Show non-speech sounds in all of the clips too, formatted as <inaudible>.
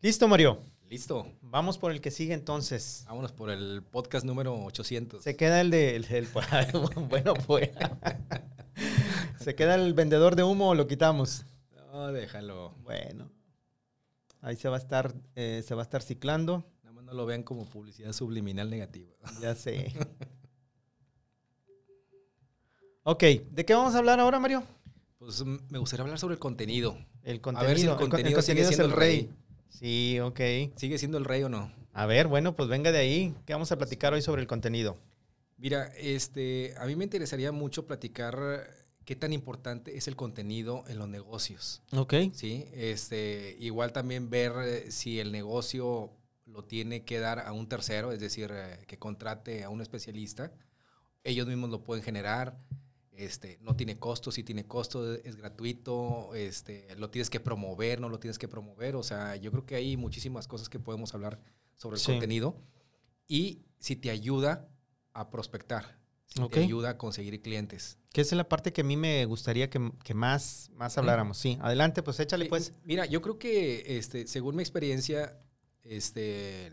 Listo, Mario. Listo. Vamos por el que sigue entonces. Vámonos por el podcast número 800. Se queda el de... el- el- <laughs> bueno, pues. <laughs> ¿Se queda el vendedor de humo o lo quitamos? No, déjalo. Bueno. Ahí se va a estar, eh, se va a estar ciclando. Nada más no lo vean como publicidad subliminal negativa. Ya sé. <laughs> ok, ¿de qué vamos a hablar ahora, Mario? Pues mm, me gustaría hablar sobre el contenido. El A ver si el contenido. con- contenido sigue siendo el el rey. rey. Sí, ok. ¿Sigue siendo el rey o no? A ver, bueno, pues venga de ahí. ¿Qué vamos a platicar hoy sobre el contenido? Mira, este, a mí me interesaría mucho platicar qué tan importante es el contenido en los negocios. Ok. ¿sí? Este, igual también ver eh, si el negocio lo tiene que dar a un tercero, es decir, eh, que contrate a un especialista. Ellos mismos lo pueden generar. Este, no tiene costo, si tiene costo, es gratuito, este, lo tienes que promover, no lo tienes que promover. O sea, yo creo que hay muchísimas cosas que podemos hablar sobre el Sí. contenido. Y si te ayuda a prospectar, si te ayuda a conseguir clientes. Que esa es la parte que a mí me gustaría que, que más, más habláramos. Sí, adelante, pues échale pues. Mira, yo creo que este, según mi experiencia, este,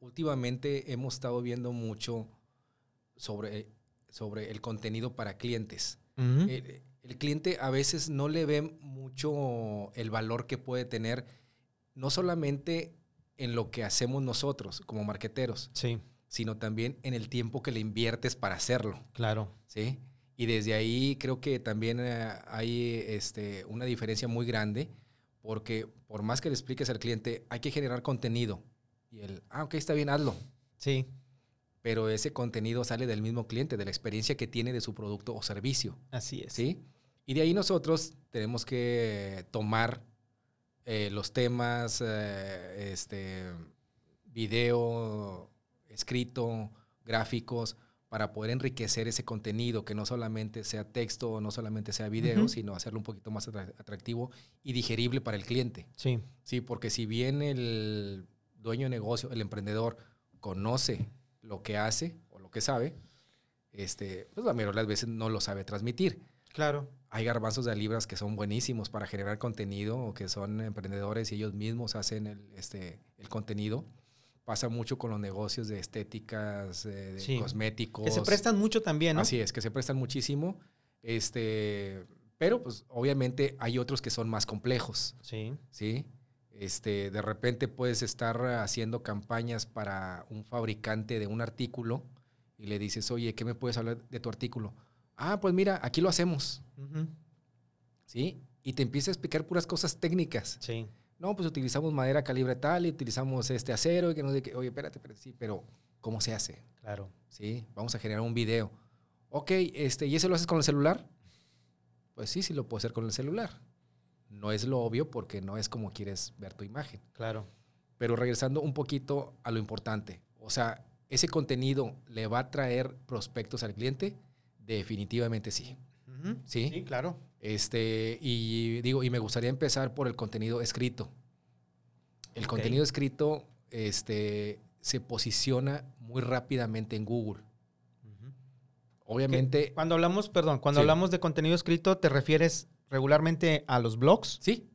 últimamente hemos estado viendo mucho sobre, sobre el contenido para clientes. El, el cliente a veces no le ve mucho el valor que puede tener, no solamente en lo que hacemos nosotros como marqueteros, Sí, sino también en el tiempo que le inviertes para hacerlo. claro. ¿sí? Y desde ahí creo que también eh, hay este, una diferencia muy grande, porque por más que le expliques al cliente, hay que generar contenido. Y él, ah, ok, está bien, hazlo. Sí, Pero ese contenido sale del mismo cliente, de la experiencia que tiene de su producto o servicio. así es. ¿sí? Y de ahí nosotros tenemos que tomar eh, los temas, eh, este, video, escrito, gráficos, para poder enriquecer ese contenido, que no solamente sea texto, no solamente sea video, sino hacerlo un poquito más atra- atractivo y digerible para el cliente. Sí, Sí, porque si bien el dueño de negocio, el emprendedor, conoce lo que hace o lo que sabe, este, pues la mayoría de las veces no lo sabe transmitir. claro. Hay garbanzos de libras que son buenísimos para generar contenido o que son emprendedores y ellos mismos hacen el, este, el contenido. Pasa mucho con los negocios de estéticas, eh, de Sí. cosméticos. Que se prestan mucho también, ¿no? Así es, que se prestan muchísimo. Este, pero pues obviamente hay otros que son más complejos. Sí, ¿sí? Este, de repente puedes estar haciendo campañas para un fabricante de un artículo y le dices, oye, ¿qué me puedes hablar de tu artículo? Ah, pues mira, aquí lo hacemos. ¿sí? Y te empieza a explicar puras cosas técnicas. sí, No, pues utilizamos madera calibre tal y utilizamos este acero y que no sé qué. Oye, espérate, espérate, sí, pero ¿cómo se hace? claro. ¿Sí? Vamos a generar un video. Ok, este, ¿y eso lo haces con el celular? Pues sí, sí lo puedo hacer con el celular. No es lo obvio porque no es como quieres ver tu imagen. Claro. Pero regresando un poquito a lo importante, o sea, ¿ese contenido le va a traer prospectos al cliente? Definitivamente sí. ¿Sí? Sí, claro. Este, y digo, y me gustaría empezar por el contenido escrito. El contenido escrito este, se posiciona muy rápidamente en Google. Obviamente, Cuando hablamos, perdón, cuando Sí. hablamos de contenido escrito, ¿te refieres regularmente a los blogs? sí,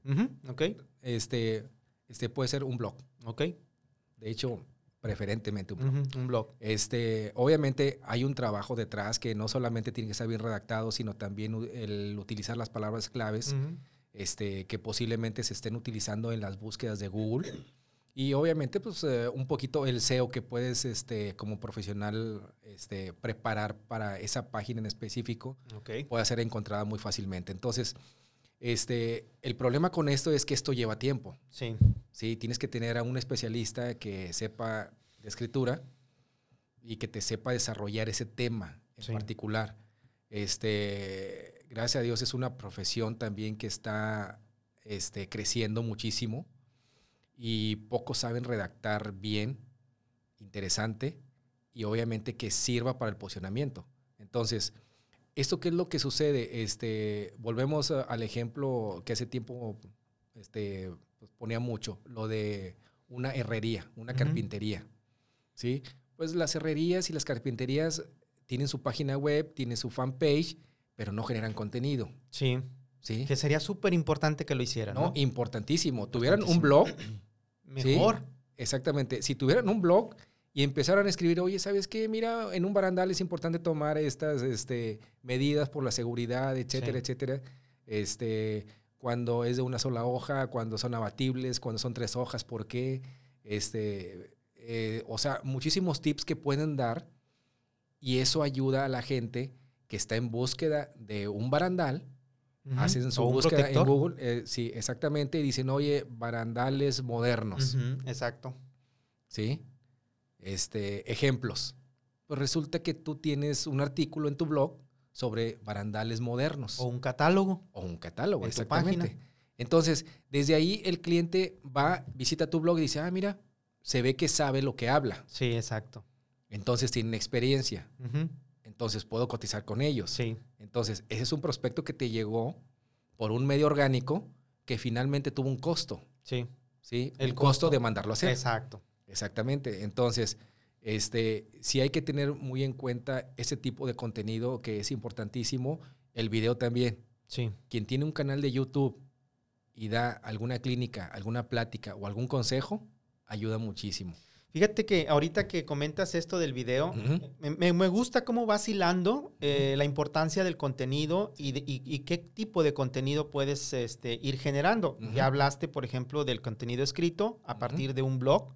Ok, este, este puede ser un blog. ok. De hecho, preferentemente un blog. Un blog. Este, obviamente hay un trabajo detrás que no solamente tiene que estar bien redactado, sino también el utilizar las palabras claves este, que posiblemente se estén utilizando en las búsquedas de Google. Y obviamente, pues, eh, un poquito el SEO que puedes, este, como profesional, este, preparar para esa página en específico, Ok. puede ser encontrada muy fácilmente. Entonces, este, el problema con esto es que esto lleva tiempo. Sí. ¿sí? Tienes que tener a un especialista que sepa de escritura y que te sepa desarrollar ese tema en Sí. particular. Este, gracias a Dios es una profesión también que está este, creciendo muchísimo y pocos saben redactar bien, interesante y obviamente que sirva para el posicionamiento. Entonces, ¿esto qué es lo que sucede? Este, volvemos al ejemplo que hace tiempo este, pues, ponía mucho, lo de una herrería, una carpintería. ¿sí? Pues las herrerías y las carpinterías tienen su página web, tienen su fanpage, pero no generan contenido. Sí. ¿sí? Que sería súper importante que lo hicieran. ¿no? ¿no? Importantísimo. Tuvieran un blog, <clears throat> Mejor. Exactamente. Si tuvieran un blog y empezaran a escribir, oye, ¿sabes qué? Mira, en un barandal es importante tomar estas este, medidas por la seguridad, etcétera, Sí. etcétera. Este, cuando es de una sola hoja, cuando son abatibles, cuando son tres hojas, ¿por qué? Este, eh, o sea, muchísimos tips que pueden dar y eso ayuda a la gente que está en búsqueda de un barandal, Hacen su O búsqueda en. Google, eh, sí, exactamente, y dicen, oye, barandales modernos. Exacto. ¿sí? Este, ejemplos. Pues resulta que tú tienes un artículo en tu blog sobre barandales modernos O o, un catálogo. un catálogo, en exactamente. Entonces, desde ahí el cliente va, visita tu blog y dice, ah, mira, se ve que sabe lo que habla. Sí, exacto. Entonces tienen experiencia. Entonces puedo cotizar con ellos. Sí. Entonces, ese es un prospecto que te llegó por un medio orgánico que finalmente tuvo un costo, Sí. ¿sí? El costo. de mandarlo a hacer. Exacto. Exactamente. Entonces, este, sí hay que tener muy en cuenta ese tipo de contenido que es importantísimo. El video también. Sí. Quien tiene un canal de YouTube y da alguna clínica, alguna plática o algún consejo, ayuda muchísimo. Fíjate que ahorita que comentas esto del video, me, me- me gusta cómo vas hilando eh, la importancia del contenido y, de- y- y qué tipo de contenido puedes este, ir generando. Ya hablaste, por ejemplo, del contenido escrito a partir de un blog,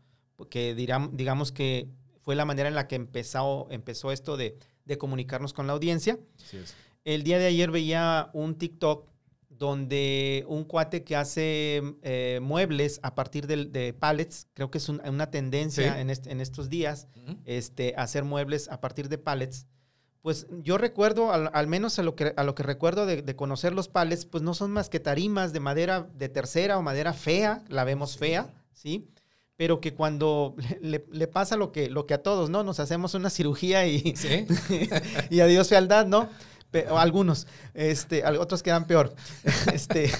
que diram- digamos que fue la manera en la que empezó, empezó esto de, de comunicarnos con la audiencia. Así es. El día de ayer veía un TikTok donde un cuate que hace eh, muebles a partir del- de, pallets, creo que es un- una tendencia Sí. en, est- en estos días, este, hacer muebles a partir de pallets. Pues yo recuerdo, al, al menos a lo que, a lo que recuerdo de, de conocer los pallets, pues no son más que tarimas de madera de tercera o madera fea, la vemos fea, ¿sí? Pero que cuando <laughs> le, le pasa lo que, lo que a todos, ¿no? Nos hacemos una cirugía y, Sí. <laughs> y adiós fealdad, ¿no? Algunos, este, otros quedan peor. <laughs> este,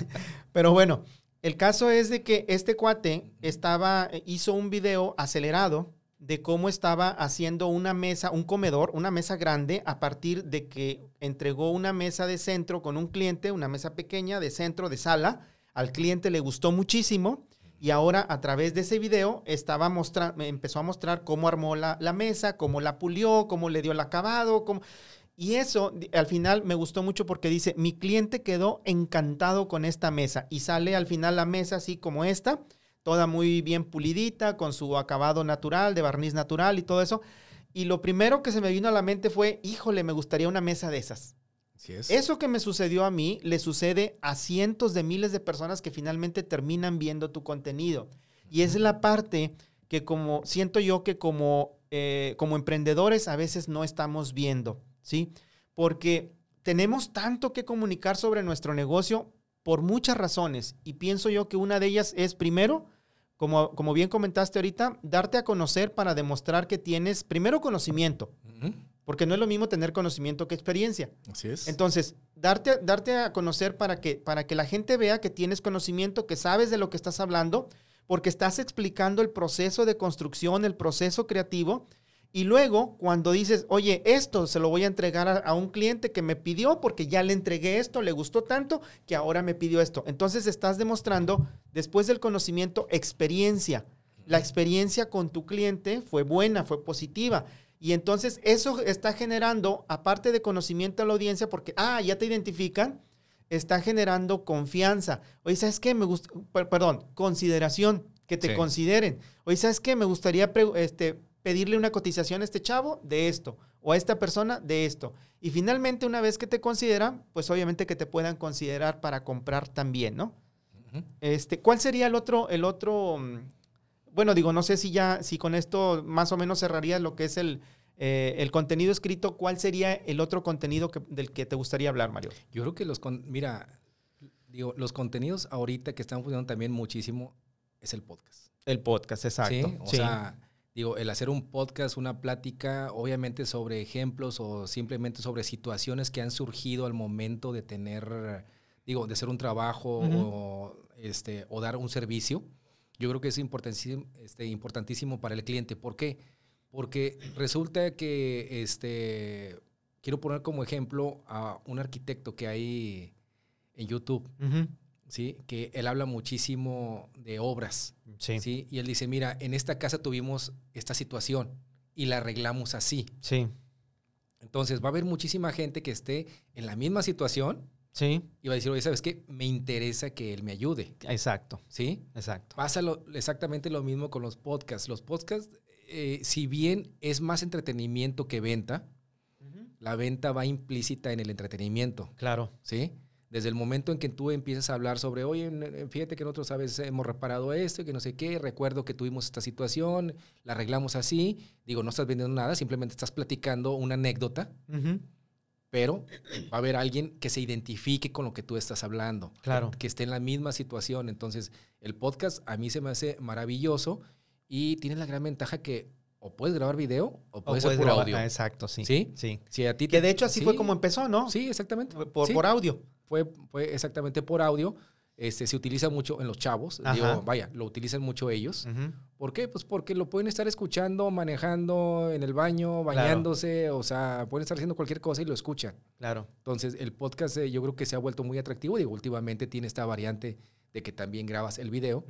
pero bueno, el caso es de que este cuate estaba, hizo un video acelerado de cómo estaba haciendo una mesa, un comedor, una mesa grande, a partir de que entregó una mesa de centro con un cliente, una mesa pequeña de centro, de sala. Al cliente le gustó muchísimo y ahora a través de ese video estaba empezó a mostrar cómo armó la, la mesa, cómo la pulió, cómo le dio el acabado, cómo... Y eso al final me gustó mucho porque dice, mi cliente quedó encantado con esta mesa y sale al final la mesa así como esta, toda muy bien pulidita, con su acabado natural, de barniz natural y todo eso. Y lo primero que se me vino a la mente fue, híjole, me gustaría una mesa de esas. Así es. Eso que me sucedió a mí le sucede a cientos de miles de personas que finalmente terminan viendo tu contenido. Y es la parte que como siento yo que como, eh, como emprendedores a veces no estamos viendo, ¿sí? Porque tenemos tanto que comunicar sobre nuestro negocio por muchas razones. Y pienso yo que una de ellas es, primero, como, como bien comentaste ahorita, darte a conocer para demostrar que tienes, primero, conocimiento. Porque no es lo mismo tener conocimiento que experiencia. Así es. Entonces, darte, darte a conocer para que, para que la gente vea que tienes conocimiento, que sabes de lo que estás hablando, porque estás explicando el proceso de construcción, el proceso creativo. Y luego, cuando dices, oye, esto se lo voy a entregar a, a un cliente que me pidió porque ya le entregué esto, le gustó tanto que ahora me pidió esto. Entonces estás demostrando, después del conocimiento, experiencia. La experiencia con tu cliente fue buena, fue positiva. Y entonces eso está generando, aparte de conocimiento a la audiencia, porque, ah, ya te identifican, está generando confianza. Oye, ¿sabes qué? Me gusta, per- perdón, consideración, que te Sí. consideren. Oye, ¿sabes qué? Me gustaría este, pedirle una cotización a este chavo de esto, o a esta persona de esto. Y finalmente, una vez que te consideran, pues obviamente que te puedan considerar para comprar también, ¿no? Este, ¿Cuál sería el otro, el otro, mm, bueno, digo, no sé si ya, si con esto más o menos cerraría lo que es el, eh, el contenido escrito, ¿cuál sería el otro contenido que- del que te gustaría hablar, Mario? Yo creo que los, con- mira, digo, los contenidos ahorita que están funcionando también muchísimo es el podcast. El podcast, exacto. Sí, o sea, digo, el hacer un podcast, una plática, obviamente sobre ejemplos o simplemente sobre situaciones que han surgido al momento de tener, digo, de hacer un trabajo o, este, o dar un servicio. Yo creo que es importantísimo, este, importantísimo para el cliente. ¿Por qué? Porque resulta que, este, quiero poner como ejemplo a un arquitecto que hay en YouTube. Ujú. ¿Sí? Que él habla muchísimo de obras, Sí. ¿sí? Y él dice, mira, en esta casa tuvimos esta situación y la arreglamos así. Sí. Entonces va a haber muchísima gente que esté en la misma situación Sí. y va a decir, oye, ¿sabes qué? Me interesa que él me ayude, Exacto. ¿sí? Exacto. Pasa lo- exactamente lo mismo con los podcasts. Los podcasts, eh, si bien es más entretenimiento que venta, la venta va implícita en el entretenimiento, Claro. ¿sí? Desde el momento en que tú empiezas a hablar sobre, oye, fíjate que nosotros a veces hemos reparado esto, y que no sé qué, recuerdo que tuvimos esta situación, la arreglamos así, digo, no estás vendiendo nada, simplemente estás platicando una anécdota, Ujú. pero va a haber alguien que se identifique con lo que tú estás hablando, Claro. que, que esté en la misma situación. Entonces, el podcast a mí se me hace maravilloso y tiene la gran ventaja que o puedes grabar video o O puede ser puedes grabar- audio. ah, exacto, sí. ¿Sí? Sí. Si a ti Que de hecho así sí, fue como empezó, ¿no? Sí, exactamente. Por, Sí, por audio. Fue, fue exactamente por audio. Este, se utiliza mucho en los chavos. Digo, vaya, lo utilizan mucho ellos. ¿Por qué? Pues porque lo pueden estar escuchando, manejando en el baño, bañándose, o sea, pueden estar haciendo cualquier cosa y lo escuchan. Claro. Entonces, el podcast eh, yo creo que se ha vuelto muy atractivo. Digo, últimamente tiene esta variante de que también grabas el video,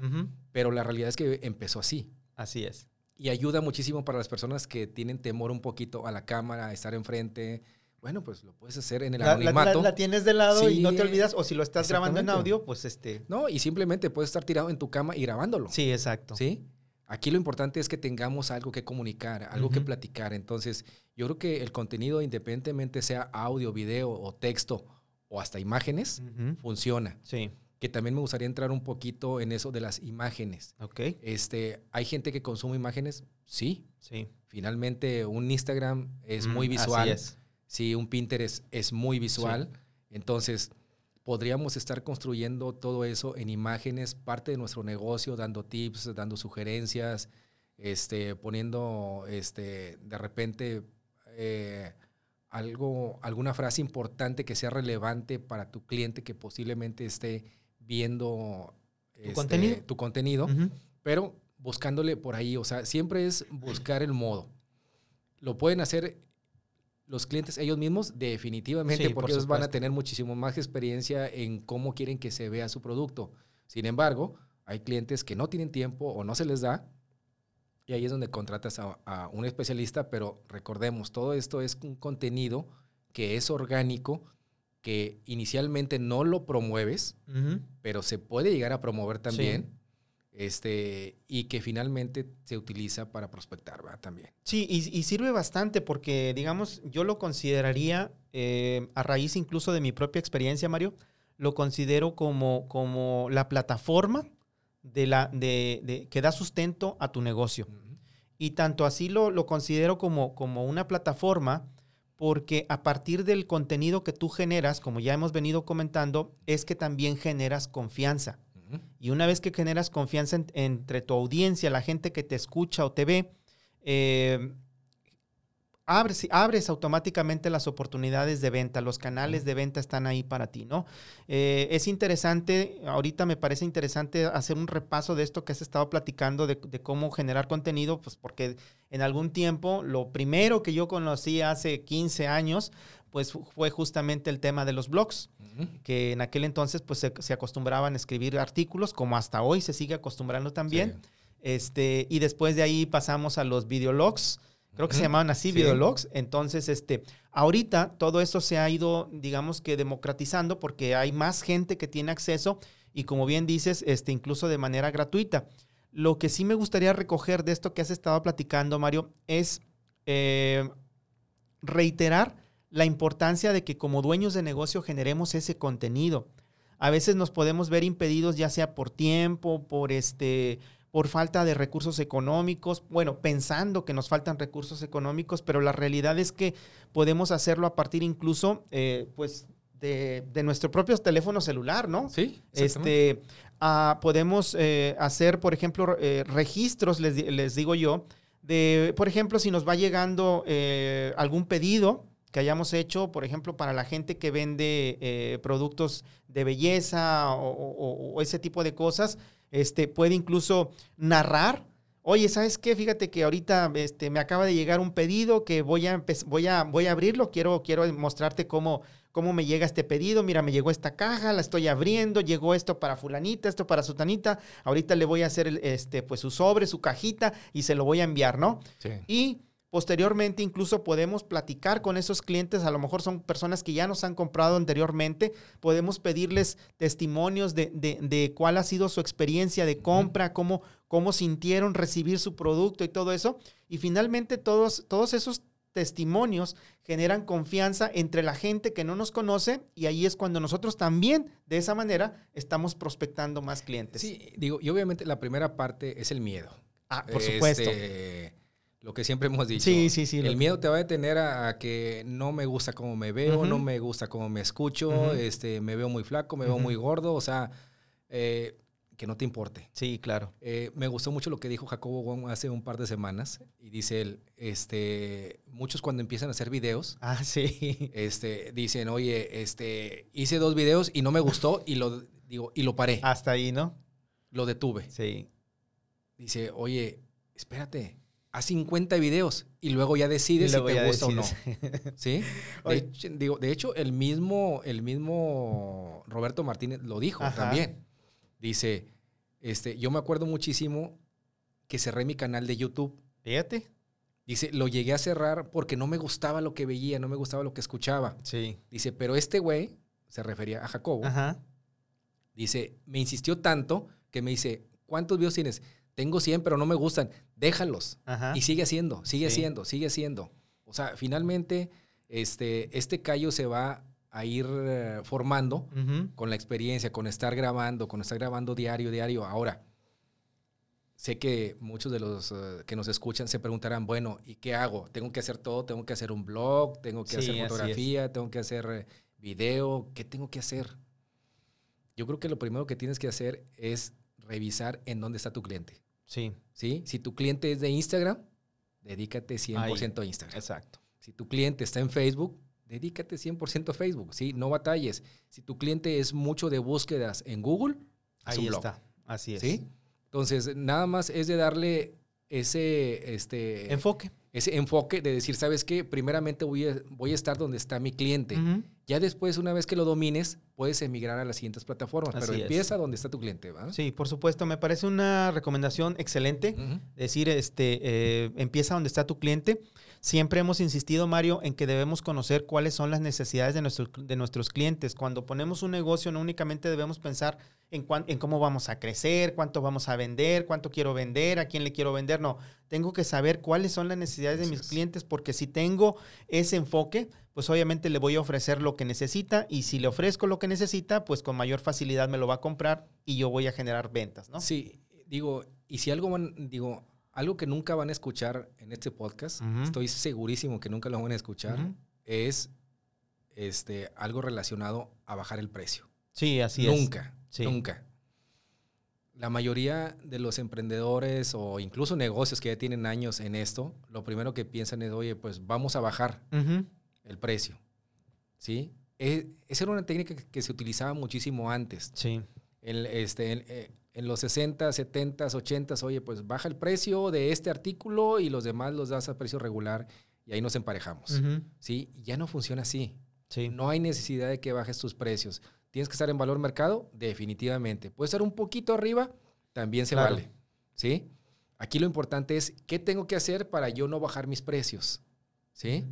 pero la realidad es que empezó así. Así es. Y ayuda muchísimo para las personas que tienen temor un poquito a la cámara, a estar enfrente. Bueno, pues lo puedes hacer en el La, anonimato. la- la tienes de lado y no te olvidas, o si lo estás grabando en audio, pues este. No, y simplemente puedes estar tirado en tu cama y grabándolo. Sí, exacto. ¿Sí? Aquí lo importante es que tengamos algo que comunicar, algo que platicar. Entonces, yo creo que el contenido, independientemente sea audio, video o texto o hasta imágenes, funciona. Sí. Que también me gustaría entrar un poquito en eso de las imágenes. Ok. Este, ¿Hay gente que consume imágenes? Sí. Sí. Finalmente, un Instagram es muy Mm, visual. Así es. Sí, un Pinterest es muy visual. Entonces, podríamos estar construyendo todo eso en imágenes, parte de nuestro negocio, dando tips, dando sugerencias, este, poniendo este, de repente eh, algo, alguna frase importante que sea relevante para tu cliente que posiblemente esté viendo este, contenido? tu contenido pero buscándole por ahí, o sea, siempre es buscar el modo. Lo pueden hacer los clientes ellos mismos, definitivamente, Sí, por porque ellos van a tener muchísimo más experiencia en cómo quieren que se vea su producto. Sin embargo, hay clientes que no tienen tiempo o no se les da, y ahí es donde contratas a, a un especialista, pero recordemos, todo esto es un contenido que es orgánico, que inicialmente no lo promueves, pero se puede llegar a promover también. Este, y que finalmente se utiliza para prospectar, ¿verdad? También. Sí, y, y sirve bastante porque, digamos, yo lo consideraría, eh, a raíz incluso de mi propia experiencia, Mario, lo considero como, como la plataforma de la, de, de- que da sustento a tu negocio. Y tanto así lo, lo considero como, como una plataforma porque a partir del contenido que tú generas, como ya hemos venido comentando, es que también generas confianza. Y una vez que generas confianza en- entre tu audiencia, la gente que te escucha o te ve, eh, abres, abres automáticamente las oportunidades de venta, los canales de venta están ahí para ti, ¿no? Eh, es interesante, ahorita me parece interesante hacer un repaso de esto que has estado platicando, de, de cómo generar contenido, pues porque en algún tiempo lo primero que yo conocí hace 15 años, pues fue justamente el tema de los blogs que en aquel entonces pues se, se acostumbraban a escribir artículos, como hasta hoy se sigue acostumbrando también. Sí. Este, y después de ahí pasamos a los videologs, creo que se llamaban así, Sí. videologs. Entonces, este, ahorita todo esto se ha ido, digamos que democratizando porque hay más gente que tiene acceso y como bien dices, este, incluso de manera gratuita. Lo que sí me gustaría recoger de esto que has estado platicando, Mario, es eh, reiterar la importancia de que como dueños de negocio generemos ese contenido. A veces nos podemos ver impedidos ya sea por tiempo, por este por falta de recursos económicos, bueno, pensando que nos faltan recursos económicos, pero la realidad es que podemos hacerlo a partir incluso, eh, pues, de, de nuestro propio teléfono celular, ¿no? Sí. Este, ah, podemos eh, hacer, por ejemplo, eh, registros, les, les digo yo, de, por ejemplo, si nos va llegando algún pedido que hayamos hecho, por ejemplo, para la gente que vende eh, productos de belleza o, o- o ese tipo de cosas, este, puede incluso narrar Oye, ¿sabes qué? Fíjate que ahorita este, me acaba de llegar un pedido que voy a, voy a, voy a abrirlo. Quiero, quiero mostrarte cómo, cómo me llega este pedido. Mira, me llegó esta caja, la estoy abriendo. Llegó esto para fulanita, esto para sutanita. Ahorita le voy a hacer este, pues, su sobre, su cajita y se lo voy a enviar, ¿no? Sí. Y Posteriormente, incluso podemos platicar con esos clientes, a lo mejor son personas que ya nos han comprado anteriormente, podemos pedirles testimonios de, de, cuál ha sido su experiencia de compra, cómo, cómo sintieron recibir su producto y todo eso. Y finalmente todos, todos esos testimonios generan confianza entre la gente que no nos conoce y ahí es cuando nosotros también de esa manera estamos prospectando más clientes. Sí, digo, y obviamente la primera parte es el miedo. Ah, por supuesto. Lo que siempre hemos dicho. Sí, sí, sí. El miedo te va a detener a, que no me gusta cómo me veo, no me gusta cómo me escucho, este, me veo muy flaco, me veo muy gordo, o sea, eh, que no te importe. Sí, claro. Eh, me gustó mucho lo que dijo Jacobo Wong hace un par de semanas y dice él, este, muchos cuando empiezan a hacer videos, ah, sí. <laughs> este, dicen, oye, este, hice dos videos y no me gustó y lo, digo, y lo paré. Hasta ahí, ¿no? Lo detuve. Sí. Dice, oye, espérate, a 50 videos y luego ya decides si te gusta o no. <laughs> ¿Sí? De hecho, digo, de hecho, el mismo, el mismo Roberto Martínez lo dijo también. Dice, este, yo me acuerdo muchísimo que cerré mi canal de YouTube. Fíjate. Dice, lo llegué a cerrar porque no me gustaba lo que veía, no me gustaba lo que escuchaba. Sí. Dice, pero este güey, se refería a Jacobo, Ajá. dice, me insistió tanto que me dice, ¿cuántos videos tienes? Tengo 100, pero no me gustan, déjalos. Y sigue haciendo, sigue haciendo, sigue haciendo. O sea, finalmente, este, este callo se va a ir eh, formando con la experiencia, con estar grabando, con estar grabando diario, diario. Ahora, sé que muchos de los eh, que nos escuchan se preguntarán, bueno, ¿y qué hago? ¿Tengo que hacer todo? ¿Tengo que hacer un blog? ¿Tengo que hacer fotografía? ¿Tengo que hacer eh, video? ¿Qué tengo que hacer? Yo creo que lo primero que tienes que hacer es revisar en dónde está tu cliente. Sí. ¿Sí? Si tu cliente es de Instagram, dedícate 100% a Instagram. Exacto. Si tu cliente está en Facebook, dedícate 100% a Facebook, ¿sí? No batalles. Si tu cliente es mucho de búsquedas en Google, ahí está. Así es. ¿Sí? Entonces, nada más es de darle ese este, enfoque. Ese enfoque de decir, ¿sabes qué? Primeramente voy a, voy a estar donde está mi cliente. Ya después, una vez que lo domines, puedes emigrar a las siguientes plataformas, pero empieza donde está tu cliente. ¿va? Sí, por supuesto. Me parece una recomendación excelente. Decir, este, eh, empieza donde está tu cliente. Siempre hemos insistido, Mario, en que debemos conocer cuáles son las necesidades de, nuestro, de nuestros clientes. Cuando ponemos un negocio, no únicamente debemos pensar en, en cómo vamos a crecer, cuánto vamos a vender, cuánto quiero vender, a quién le quiero vender. No, tengo que saber cuáles son las necesidades de mis clientes, porque si tengo ese enfoque, pues obviamente le voy a ofrecer lo que necesita y si le ofrezco lo que necesita, pues con mayor facilidad me lo va a comprar y yo voy a generar ventas, ¿no? Sí, digo, y si algo digo, algo que nunca van a escuchar en este podcast, estoy segurísimo que nunca lo van a escuchar, es este, algo relacionado a bajar el precio. Sí, así es. Nunca, nunca. La mayoría de los emprendedores o incluso negocios que ya tienen años en esto, lo primero que piensan es, oye, pues vamos a bajar el precio. ¿Sí? E, esa era una técnica que, se utilizaba muchísimo antes. Sí. El, este, eh, en los 60, 70, 80, oye, pues baja el precio de este artículo y los demás los das a precio regular y ahí nos emparejamos. ¿Sí? Ya no funciona así. Sí. No hay necesidad de que bajes tus precios. ¿Tienes que estar en valor mercado? Definitivamente. ¿Puede estar un poquito arriba? También se vale. ¿Sí? Aquí lo importante es qué tengo que hacer para yo no bajar mis precios. ¿Sí?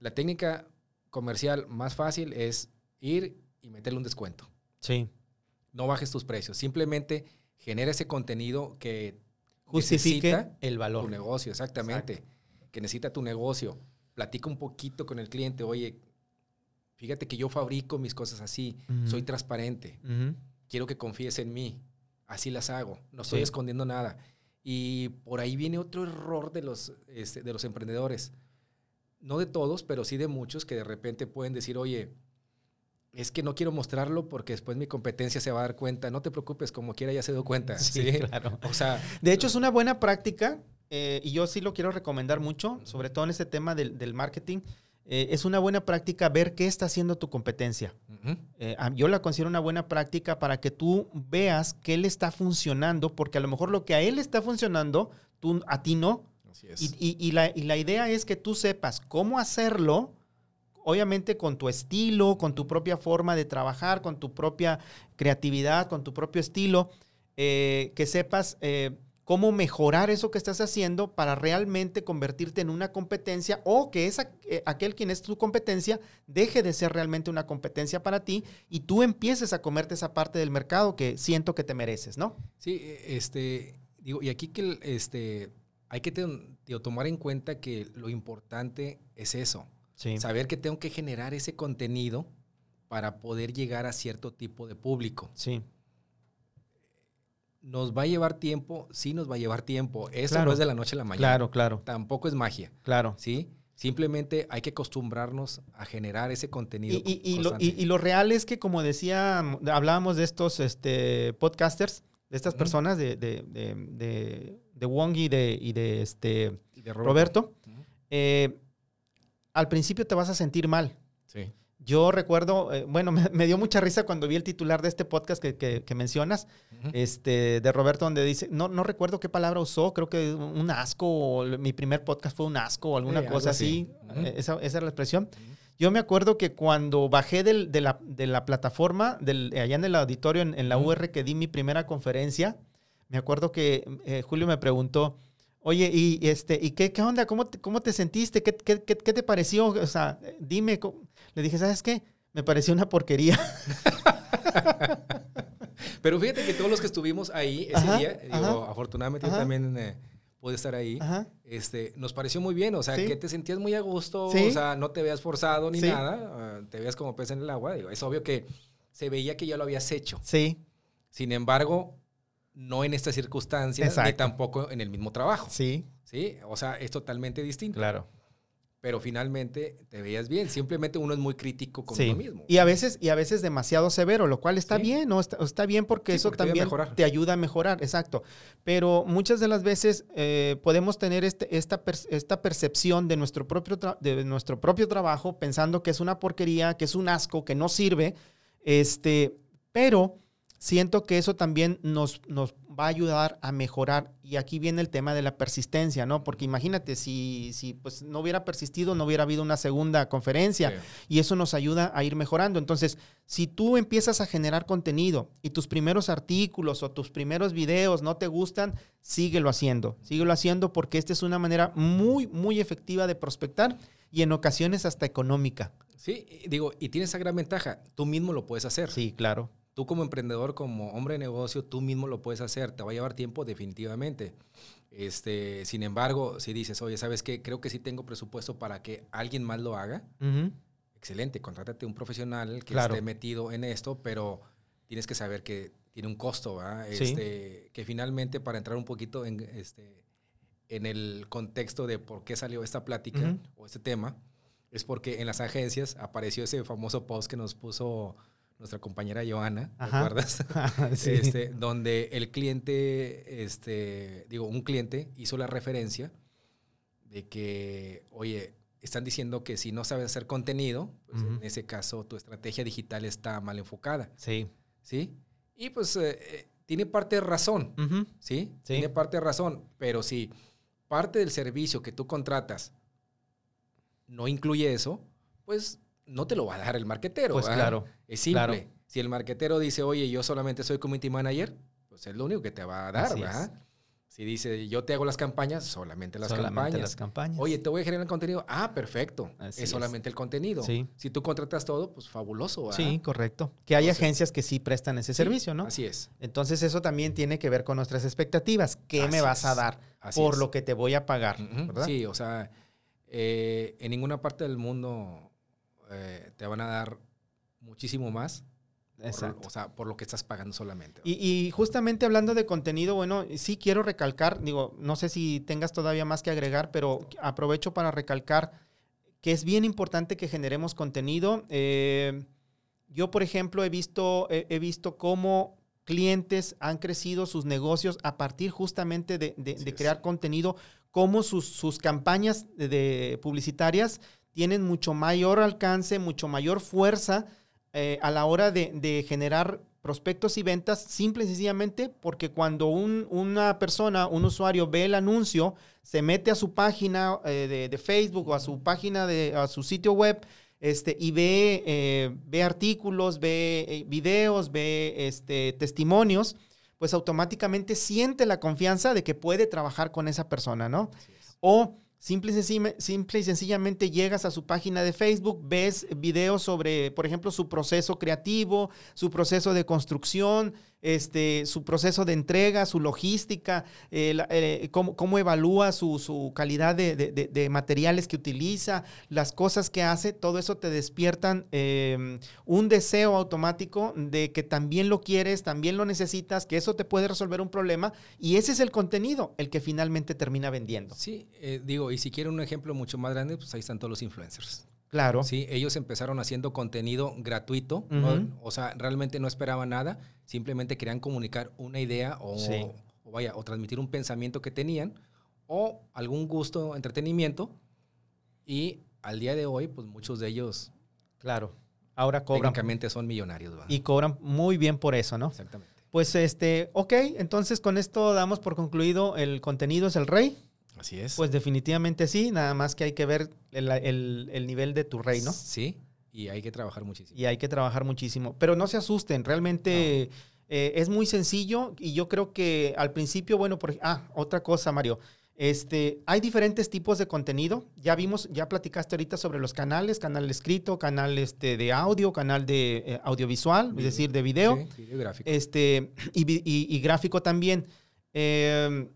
La técnica comercial más fácil es ir y meterle un descuento. Sí. No bajes tus precios. Simplemente genera ese contenido que justifique el valor. Tu negocio, exactamente. Que necesita tu negocio. Platica un poquito con el cliente. Oye, fíjate que yo fabrico mis cosas así. Soy transparente. Quiero que confíes en mí. Así las hago. No estoy escondiendo nada. Y por ahí viene otro error de los, este, de los emprendedores. No de todos, pero sí de muchos que de repente pueden decir, oye, es que no quiero mostrarlo porque después mi competencia se va a dar cuenta. No te preocupes, como quiera ya se dio cuenta. <laughs> Sí, claro. O sea, de hecho es una buena práctica eh, y yo sí lo quiero recomendar mucho, sobre todo en este tema del, marketing. eh, es una buena práctica ver qué está haciendo tu competencia. Eh, yo la considero una buena práctica para que tú veas qué le está funcionando, porque a lo mejor lo que a él está funcionando, tú, a ti no. Y, la, y la idea es que tú sepas cómo hacerlo, obviamente con tu estilo, con tu propia forma de trabajar, con tu propia creatividad, con tu propio estilo, eh, que sepas cómo mejorar eso que estás haciendo para realmente convertirte en una competencia o que esa, eh, aquel quien es tu competencia deje de ser realmente una competencia para ti y tú empieces a comerte esa parte del mercado que siento que te mereces, ¿no? Sí, e, este, digo, y aquí que este, hay que tomar en cuenta que lo importante es eso, saber que tengo que generar ese contenido para poder llegar a cierto tipo de público. Sí. ¿Nos va a llevar tiempo? Sí, nos va a llevar tiempo. Eso no es de la noche a la mañana. Claro, claro. Tampoco es magia. Claro. ¿Sí? Simplemente hay que acostumbrarnos a generar ese contenido. Y, lo, real es que, como decía, hablábamos de estos este, podcasters, de estas personas, de, de, de, de, Wong y de, y de, este, Roberto, eh, al principio te vas a sentir mal. Sí. Yo recuerdo, eh, bueno, <laughs> me, dio mucha risa cuando vi el titular de este podcast que, mencionas, este, de Roberto, donde dice, no, no recuerdo qué palabra usó, creo que un asco, o mi primer podcast fue un asco o alguna cosa así, eh, esa, esa, era la expresión. Yo me acuerdo que cuando bajé de, la, de, la, plataforma, del, allá en el auditorio, en, la UR que di mi primera conferencia, me acuerdo que eh, Julio me preguntó, Oye, y este, ¿y qué, qué onda? ¿Cómo te, cómo te sentiste? ¿Qué, qué, qué, te pareció? O sea, dime. Le dije, ¿sabes qué? Me pareció una porquería. <laughs> Pero fíjate que todos los que estuvimos ahí ese día, digo, afortunadamente yo también eh, pude estar ahí, este, nos pareció muy bien, o sea, que te sentías muy a gusto, o sea, no te veas forzado ni nada, ah, te veías como pez en el agua, digo, es obvio que se veía que ya lo habías hecho. Sí. Sin embargo, no en estas circunstancias, ni tampoco en el mismo trabajo. Sí. Sí, o sea, es totalmente distinto. Claro. Pero finalmente te veías bien. Simplemente uno es muy crítico con uno mismo. Y a veces, y a veces demasiado severo, lo cual está bien, ¿no? Está, bien porque eso también te, ayuda a mejorar, exacto. Pero muchas de las veces eh, podemos tener este, esta, esta percepción de nuestro, propio de nuestro propio trabajo pensando que es una porquería, que es un asco, que no sirve. Este, pero siento que eso también nos, nos va a ayudar a mejorar. Y aquí viene el tema de la persistencia, ¿no? Porque imagínate, si, si pues, no hubiera persistido, no hubiera habido una segunda conferencia y eso nos ayuda a ir mejorando. Entonces, si tú empiezas a generar contenido y tus primeros artículos o tus primeros videos no te gustan, síguelo haciendo. Síguelo haciendo porque esta es una manera muy, muy efectiva de prospectar y en ocasiones hasta económica. Sí, digo, y tienes esa gran ventaja, tú mismo lo puedes hacer. Sí, claro. Tú como emprendedor, como hombre de negocio, tú mismo lo puedes hacer. Te va a llevar tiempo definitivamente. Este, sin embargo, si dices, oye, ¿sabes qué? Creo que sí tengo presupuesto para que alguien más lo haga. Excelente, contrátate un profesional que esté metido en esto, pero tienes que saber que tiene un costo, ¿verdad? Este, que finalmente para entrar un poquito en, este, en el contexto de por qué salió esta plática o este tema, es porque en las agencias apareció ese famoso post que nos puso nuestra compañera Joana, ¿recuerdas? <laughs> este, donde el cliente, este, digo, un cliente hizo la referencia de que, oye, están diciendo que si no sabes hacer contenido, pues en ese caso tu estrategia digital está mal enfocada. Sí. ¿Sí? Y pues eh, eh, tiene parte de razón, ¿sí? Tiene parte de razón, pero si parte del servicio que tú contratas no incluye eso, pues no te lo va a dar el marquetero. Pues claro. Es simple. Si el marquetero dice, oye, yo solamente soy community manager, pues es lo único que te va a dar, ¿verdad? Si dice, yo te hago las campañas, solamente las campañas. las campañas. Oye, te voy a generar el contenido. Ah, perfecto. es solamente el contenido. Sí. Si tú contratas todo, pues fabuloso. ¿verdad? Sí, correcto. Que hay agencias que sí prestan ese servicio, ¿no? Así es. Entonces eso también tiene que ver con nuestras expectativas. ¿Qué me vas a dar por lo que te voy a pagar? Sí, o sea, eh, en ninguna parte del mundo eh, te van a dar muchísimo más. Exacto. o sea, por lo que estás pagando solamente. Y, justamente hablando de contenido, bueno, sí quiero recalcar, digo, no sé si tengas todavía más que agregar, pero aprovecho para recalcar que es bien importante que generemos contenido. Eh, yo, por ejemplo, he visto, he, visto cómo clientes han crecido sus negocios a partir justamente de, crear contenido, cómo sus, sus campañas de publicitarias tienen mucho mayor alcance, mucho mayor fuerza eh, a la hora de, de, generar prospectos y ventas, simple y sencillamente porque cuando un, una persona, un usuario ve el anuncio, se mete a su página eh, de, de, Facebook o a su página de a su sitio web este, y ve, eh, ve artículos, ve videos, ve este, testimonios, pues automáticamente siente la confianza de que puede trabajar con esa persona, ¿no? O Simple y, sencillamente llegas a su página de Facebook, ves videos sobre, por ejemplo, su proceso creativo, su proceso de construcción, este, su proceso de entrega, su logística, eh, cómo, evalúa su, calidad de, materiales que utiliza, las cosas que hace, todo eso te despiertan em, un deseo automático de que también lo quieres, también lo necesitas, que eso te puede resolver un problema y ese es el contenido, el que finalmente termina vendiendo. Sí, eh, digo, y si quieren un ejemplo mucho más grande, pues ahí están todos los influencers. Claro. Sí, ellos empezaron haciendo contenido gratuito, o sea, realmente no esperaban nada, simplemente querían comunicar una idea o, vaya, o transmitir un pensamiento que tenían o algún gusto, entretenimiento y al día de hoy, pues muchos de ellos, claro, ahora cobran. Técnicamente son millonarios. Y cobran muy bien por eso, ¿no? Exactamente. Pues este, ok, entonces con esto damos por concluido el contenido es el rey. Así es. Pues definitivamente sí, nada más que hay que ver el, nivel de tu reino. Sí, y hay que trabajar muchísimo. Y hay que trabajar muchísimo. Pero no se asusten, realmente eh, es muy sencillo y yo creo que al principio, bueno, por, ah, otra cosa, Mario. Este, hay diferentes tipos de contenido. Ya vimos, ya platicaste ahorita sobre los canales, canal escrito, canal este, de audio, canal de eh, audiovisual, es decir, de video. Sí, video gráfico. Este, y, gráfico también. Em,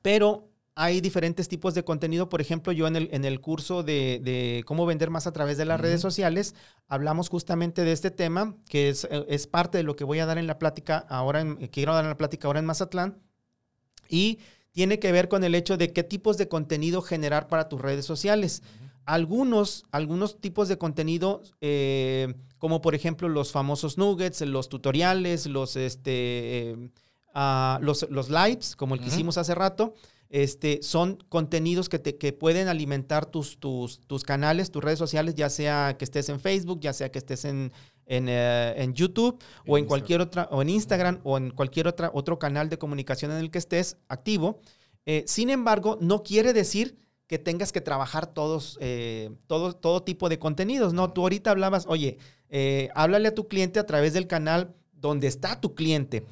pero hay diferentes tipos de contenido. Por ejemplo, yo en el, en el curso de, cómo vender más a través de las redes sociales, hablamos justamente de este tema, que es, eh, es, parte de lo que voy a dar en la plática ahora, en, quiero dar en la plática ahora en Mazatlán. Y tiene que ver con el hecho de qué tipos de contenido generar para tus redes sociales. Algunos, algunos tipos de contenido, eh, como por ejemplo los famosos nuggets, los tutoriales, los, este, eh, ah, los, los lives, como el que hicimos hace rato, este, son contenidos que, te, que pueden alimentar tus, tus, tus, canales, tus redes sociales, ya sea que estés en Facebook, ya sea que estés en, en, eh, YouTube o en cualquier otra, o en Instagram o en cualquier otra, otro canal de comunicación en el que estés activo. Eh, sin embargo, no quiere decir que tengas que trabajar todos, eh, todo, todo tipo de contenidos, ¿no? Tú ahorita hablabas, oye, háblale a tu cliente a través del canal donde está tu cliente.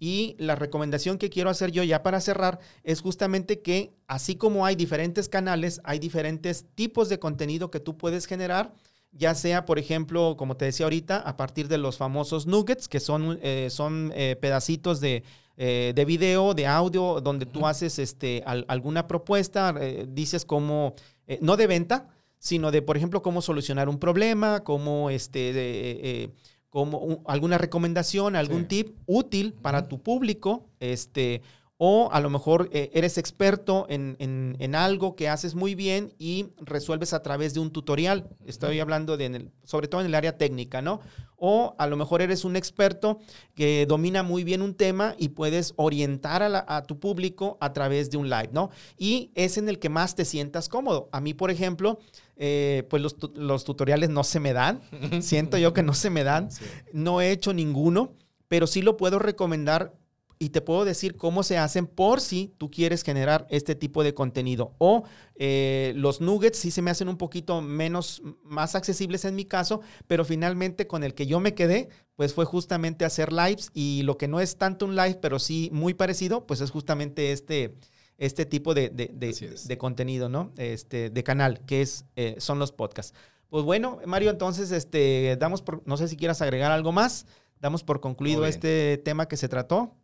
Y la recomendación que quiero hacer yo ya para cerrar es justamente que así como hay diferentes canales, hay diferentes tipos de contenido que tú puedes generar, ya sea, por ejemplo, como te decía ahorita, a partir de los famosos nuggets, que son, eh, son eh, pedacitos de, eh, de, video, de audio, donde tú haces este, alguna propuesta, dices cómo, no de venta, sino de, por ejemplo, cómo solucionar un problema, cómo este, de, como alguna recomendación, algún tip útil para tu público, este, o a lo mejor eh, eres experto en, en, algo que haces muy bien y resuelves a través de un tutorial. Estoy hablando de, sobre todo en el área técnica, ¿no? O a lo mejor eres un experto que domina muy bien un tema y puedes orientar a, a tu público a través de un live, ¿no? Y es en el que más te sientas cómodo. A mí, por ejemplo, eh, pues los, los, tutoriales no se me dan. <laughs> Siento yo que no se me dan. No he hecho ninguno, pero sí lo puedo recomendar y te puedo decir cómo se hacen por si tú quieres generar este tipo de contenido. O eh, los nuggets sí se me hacen un poquito menos, más accesibles en mi caso, pero finalmente con el que yo me quedé, pues fue justamente hacer lives y lo que no es tanto un live, pero sí muy parecido, pues es justamente este este tipo de, de, contenido, ¿no? Este, de canal, que es, eh, son los podcasts. Pues bueno, Mario, entonces, este, damos por, no sé si quieras agregar algo más, damos por concluido este tema que se trató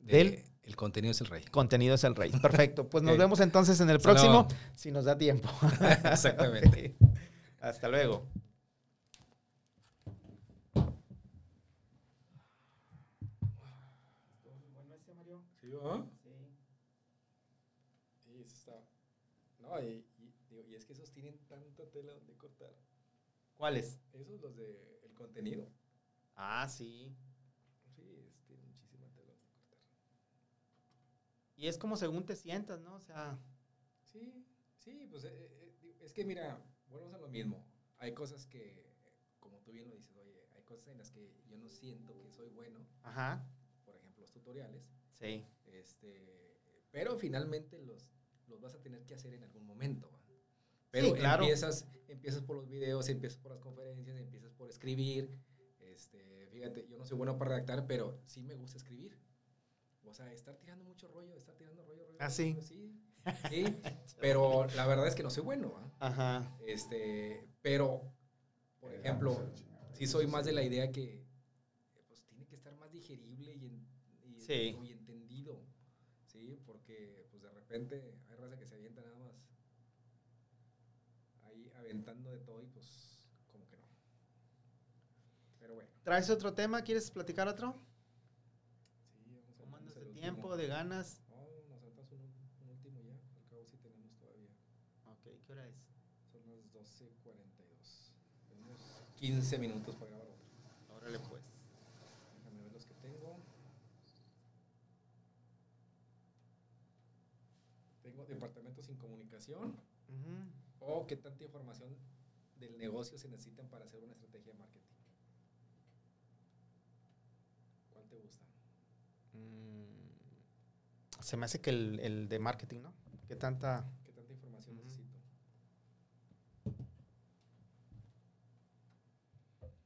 del... El contenido es el rey. Contenido es el rey. Perfecto. Pues nos vemos entonces en el próximo, si nos da tiempo. <laughs> Exactamente. <laughs> Hasta luego. y, y, es que esos tienen tanta tela donde cortar. ¿Cuáles? Esos, los de el contenido. Ah, sí. Sí, tienen muchísima tela donde cortar. Y es como según te sientas, ¿no? O sea. Sí, sí, pues eh, eh, es que mira, volvemos a lo mismo. Hay cosas que, como tú bien lo dices, oye, hay cosas en las que yo no siento que soy bueno. Ajá. Por ejemplo, los tutoriales. Sí. Este, pero finalmente los, los vas a tener que hacer en algún momento. Pero claro. empiezas, empiezas por los videos, empiezas por las conferencias, empiezas por escribir. Este, fíjate, yo no soy bueno para redactar, pero sí me gusta escribir. O sea, estar tirando mucho rollo, estar tirando rollo, rollo. Ah, sí. sí. Sí, pero la verdad es que no soy bueno. Ajá. Este, pero, por ejemplo, sí soy más de la idea que pues, tiene que estar más digerible y, y, sí. y entendido. Sí, porque pues de repente hay raza que se avienta nada más ahí aventando de todo y pues como que no. Pero bueno. ¿Traes otro tema? ¿Quieres platicar otro? Sí, vamos a ¿Cómo andas de tiempo, de ganas? No, nos saltas un, un, último ya. Al cabo sí tenemos todavía. Ok, ¿qué hora es? Son las 12.42. Tenemos 15 minutos para grabar otro. Órale pues. Déjame ver los que tengo. Tengo departamentos sin comunicación. Uh -huh. O qué tanta información del negocio se necesitan para hacer una estrategia de marketing. ¿Cuál te gusta? Mm, se me hace que el, el, de marketing, ¿no? ¿Qué tanta